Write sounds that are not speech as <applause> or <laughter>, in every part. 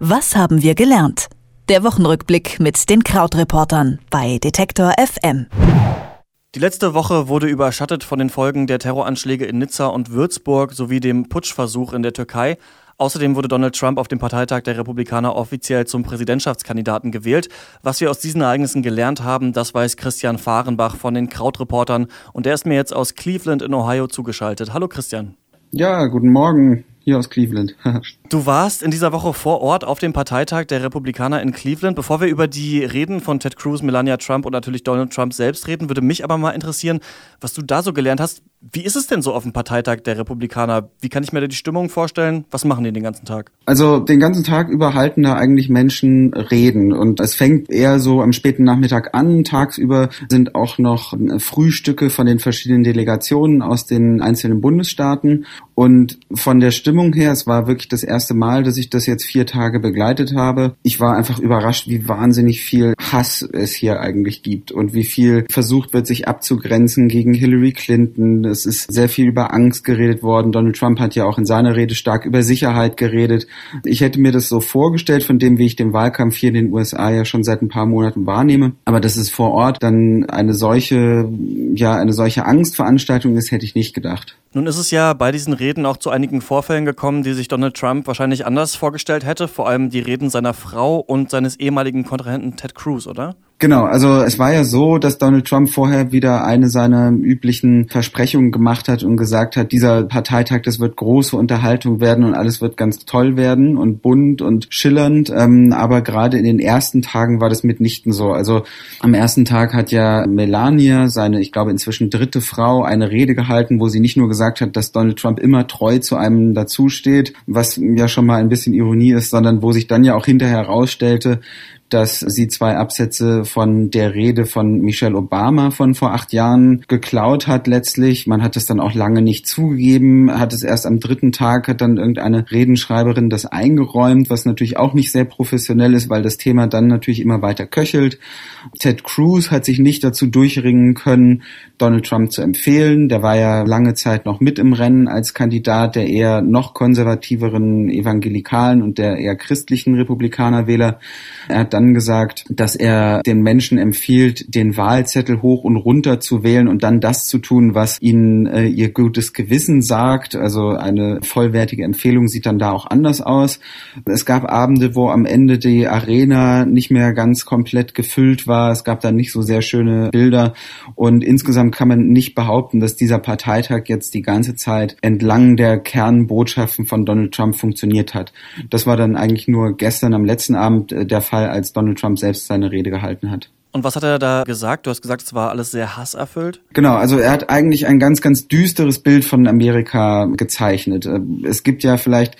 Was haben wir gelernt? Der Wochenrückblick mit den Krautreportern bei Detektor FM. Die letzte Woche wurde überschattet von den Folgen der Terroranschläge in Nizza und Würzburg sowie dem Putschversuch in der Türkei. Außerdem wurde Donald Trump auf dem Parteitag der Republikaner offiziell zum Präsidentschaftskandidaten gewählt. Was wir aus diesen Ereignissen gelernt haben, das weiß Christian Fahrenbach von den Krautreportern und der ist mir jetzt aus Cleveland in Ohio zugeschaltet. Hallo Christian. Ja, guten Morgen hier aus Cleveland. <laughs> du warst in dieser Woche vor Ort auf dem Parteitag der Republikaner in Cleveland. Bevor wir über die Reden von Ted Cruz, Melania Trump und natürlich Donald Trump selbst reden, würde mich aber mal interessieren, was du da so gelernt hast. Wie ist es denn so auf dem Parteitag der Republikaner? Wie kann ich mir da die Stimmung vorstellen? Was machen die den ganzen Tag? Also den ganzen Tag über halten da eigentlich Menschen Reden und es fängt eher so am späten Nachmittag an. Tagsüber sind auch noch Frühstücke von den verschiedenen Delegationen aus den einzelnen Bundesstaaten und von der Stimmung her, es war wirklich das erste Mal, dass ich das jetzt vier Tage begleitet habe. Ich war einfach überrascht, wie wahnsinnig viel Hass es hier eigentlich gibt und wie viel versucht wird, sich abzugrenzen gegen Hillary Clinton. Es ist sehr viel über Angst geredet worden. Donald Trump hat ja auch in seiner Rede stark über Sicherheit geredet. Ich hätte mir das so vorgestellt, von dem, wie ich den Wahlkampf hier in den USA ja schon seit ein paar Monaten wahrnehme. Aber dass es vor Ort dann eine solche, ja, eine solche Angstveranstaltung ist, hätte ich nicht gedacht. Nun ist es ja bei diesen Reden auch zu einigen Vorfällen gekommen, die sich Donald Trump wahrscheinlich anders vorgestellt hätte. Vor allem die Reden seiner Frau und seines ehemaligen Kontrahenten Ted Cruz, oder? Genau, also es war ja so, dass Donald Trump vorher wieder eine seiner üblichen Versprechungen gemacht hat und gesagt hat, dieser Parteitag, das wird große Unterhaltung werden und alles wird ganz toll werden und bunt und schillernd. Ähm, aber gerade in den ersten Tagen war das mitnichten so. Also am ersten Tag hat ja Melania, seine, ich glaube inzwischen dritte Frau, eine Rede gehalten, wo sie nicht nur gesagt hat, dass Donald Trump immer treu zu einem dazusteht, was ja schon mal ein bisschen Ironie ist, sondern wo sich dann ja auch hinterher herausstellte, dass sie zwei Absätze von der Rede von Michelle Obama von vor acht Jahren geklaut hat letztlich. Man hat es dann auch lange nicht zugegeben, hat es erst am dritten Tag, hat dann irgendeine Redenschreiberin das eingeräumt, was natürlich auch nicht sehr professionell ist, weil das Thema dann natürlich immer weiter köchelt. Ted Cruz hat sich nicht dazu durchringen können, Donald Trump zu empfehlen. Der war ja lange Zeit noch mit im Rennen als Kandidat der eher noch konservativeren Evangelikalen und der eher christlichen Republikanerwähler. Er hat dann gesagt, dass er den Menschen empfiehlt, den Wahlzettel hoch und runter zu wählen und dann das zu tun, was ihnen äh, ihr gutes Gewissen sagt. Also eine vollwertige Empfehlung sieht dann da auch anders aus. Es gab Abende, wo am Ende die Arena nicht mehr ganz komplett gefüllt war. Es gab da nicht so sehr schöne Bilder und insgesamt kann man nicht behaupten, dass dieser Parteitag jetzt die ganze Zeit entlang der Kernbotschaften von Donald Trump funktioniert hat. Das war dann eigentlich nur gestern am letzten Abend äh, der Fall, als Donald Trump selbst seine Rede gehalten hat. Und was hat er da gesagt? Du hast gesagt, es war alles sehr hasserfüllt. Genau, also er hat eigentlich ein ganz, ganz düsteres Bild von Amerika gezeichnet. Es gibt ja vielleicht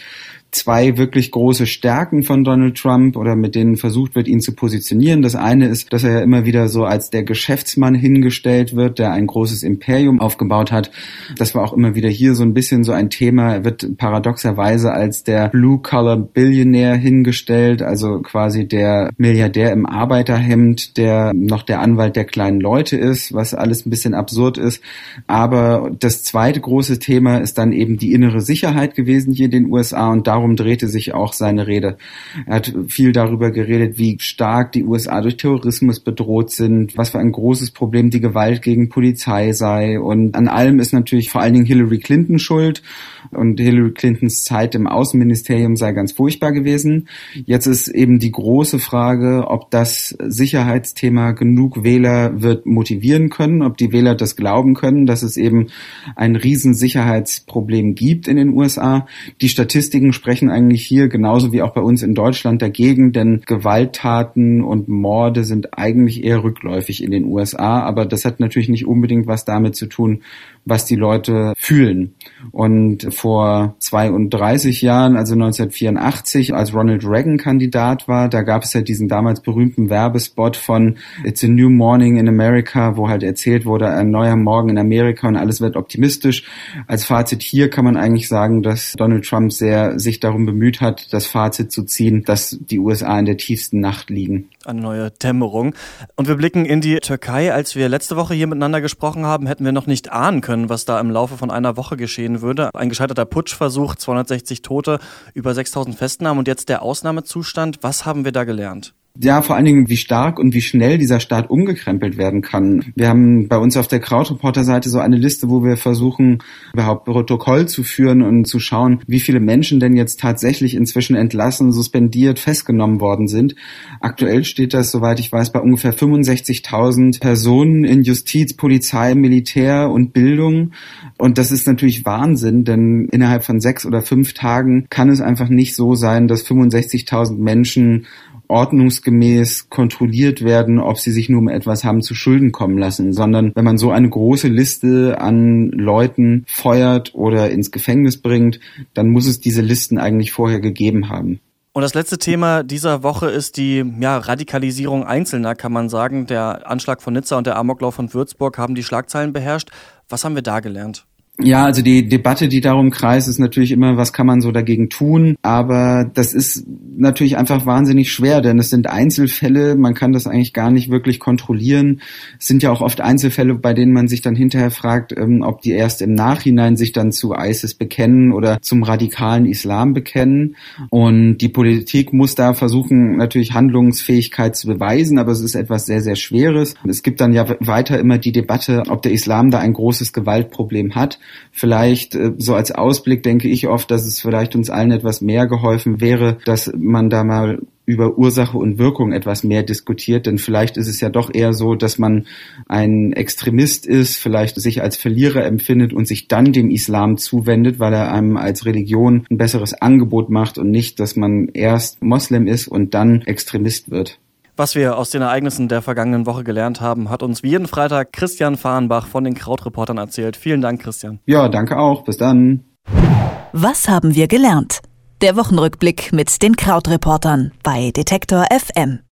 zwei wirklich große Stärken von Donald Trump oder mit denen versucht wird, ihn zu positionieren. Das eine ist, dass er ja immer wieder so als der Geschäftsmann hingestellt wird, der ein großes Imperium aufgebaut hat. Das war auch immer wieder hier so ein bisschen so ein Thema. Er wird paradoxerweise als der Blue-Collar-Billionär hingestellt, also quasi der Milliardär im Arbeiterhemd, der noch der Anwalt der kleinen Leute ist, was alles ein bisschen absurd ist. Aber das zweite große Thema ist dann eben die innere Sicherheit gewesen hier in den USA und da darum drehte sich auch seine Rede. Er hat viel darüber geredet, wie stark die USA durch Terrorismus bedroht sind, was für ein großes Problem die Gewalt gegen Polizei sei. Und an allem ist natürlich vor allen Dingen Hillary Clinton schuld. Und Hillary Clintons Zeit im Außenministerium sei ganz furchtbar gewesen. Jetzt ist eben die große Frage, ob das Sicherheitsthema genug Wähler wird motivieren können, ob die Wähler das glauben können, dass es eben ein Riesensicherheitsproblem gibt in den USA. Die Statistiken sprechen sprechen eigentlich hier genauso wie auch bei uns in Deutschland dagegen, denn Gewalttaten und Morde sind eigentlich eher rückläufig in den USA, aber das hat natürlich nicht unbedingt was damit zu tun, was die Leute fühlen. Und vor 32 Jahren, also 1984, als Ronald Reagan Kandidat war, da gab es ja diesen damals berühmten Werbespot von It's a New Morning in America, wo halt erzählt wurde, ein neuer Morgen in Amerika und alles wird optimistisch. Als Fazit hier kann man eigentlich sagen, dass Donald Trump sehr sich darum bemüht hat, das Fazit zu ziehen, dass die USA in der tiefsten Nacht liegen. Eine neue Dämmerung. Und wir blicken in die Türkei. Als wir letzte Woche hier miteinander gesprochen haben, hätten wir noch nicht ahnen können, was da im Laufe von einer Woche geschehen würde. Ein gescheiterter Putschversuch, 260 Tote, über 6000 Festnahmen und jetzt der Ausnahmezustand. Was haben wir da gelernt? Ja, vor allen Dingen, wie stark und wie schnell dieser Staat umgekrempelt werden kann. Wir haben bei uns auf der Krautreporter-Seite so eine Liste, wo wir versuchen, überhaupt Protokoll zu führen und zu schauen, wie viele Menschen denn jetzt tatsächlich inzwischen entlassen, suspendiert, festgenommen worden sind. Aktuell steht das, soweit ich weiß, bei ungefähr 65.000 Personen in Justiz, Polizei, Militär und Bildung. Und das ist natürlich Wahnsinn, denn innerhalb von sechs oder fünf Tagen kann es einfach nicht so sein, dass 65.000 Menschen ordnungsgemäß kontrolliert werden, ob sie sich nur um etwas haben zu Schulden kommen lassen, sondern wenn man so eine große Liste an Leuten feuert oder ins Gefängnis bringt, dann muss es diese Listen eigentlich vorher gegeben haben. Und das letzte Thema dieser Woche ist die ja, Radikalisierung Einzelner, kann man sagen. Der Anschlag von Nizza und der Amoklauf von Würzburg haben die Schlagzeilen beherrscht. Was haben wir da gelernt? Ja, also die Debatte, die darum kreist, ist natürlich immer, was kann man so dagegen tun? Aber das ist natürlich einfach wahnsinnig schwer, denn es sind Einzelfälle, man kann das eigentlich gar nicht wirklich kontrollieren. Es sind ja auch oft Einzelfälle, bei denen man sich dann hinterher fragt, ähm, ob die erst im Nachhinein sich dann zu ISIS bekennen oder zum radikalen Islam bekennen. Und die Politik muss da versuchen, natürlich Handlungsfähigkeit zu beweisen, aber es ist etwas sehr, sehr Schweres. Es gibt dann ja weiter immer die Debatte, ob der Islam da ein großes Gewaltproblem hat. Vielleicht äh, so als Ausblick denke ich oft, dass es vielleicht uns allen etwas mehr geholfen wäre, dass man da mal über Ursache und Wirkung etwas mehr diskutiert, denn vielleicht ist es ja doch eher so, dass man ein Extremist ist, vielleicht sich als Verlierer empfindet und sich dann dem Islam zuwendet, weil er einem als Religion ein besseres Angebot macht und nicht, dass man erst Moslem ist und dann Extremist wird. Was wir aus den Ereignissen der vergangenen Woche gelernt haben, hat uns wie jeden Freitag Christian Fahrenbach von den Krautreportern erzählt. Vielen Dank, Christian. Ja, danke auch. Bis dann. Was haben wir gelernt? Der Wochenrückblick mit den Krautreportern bei Detektor FM.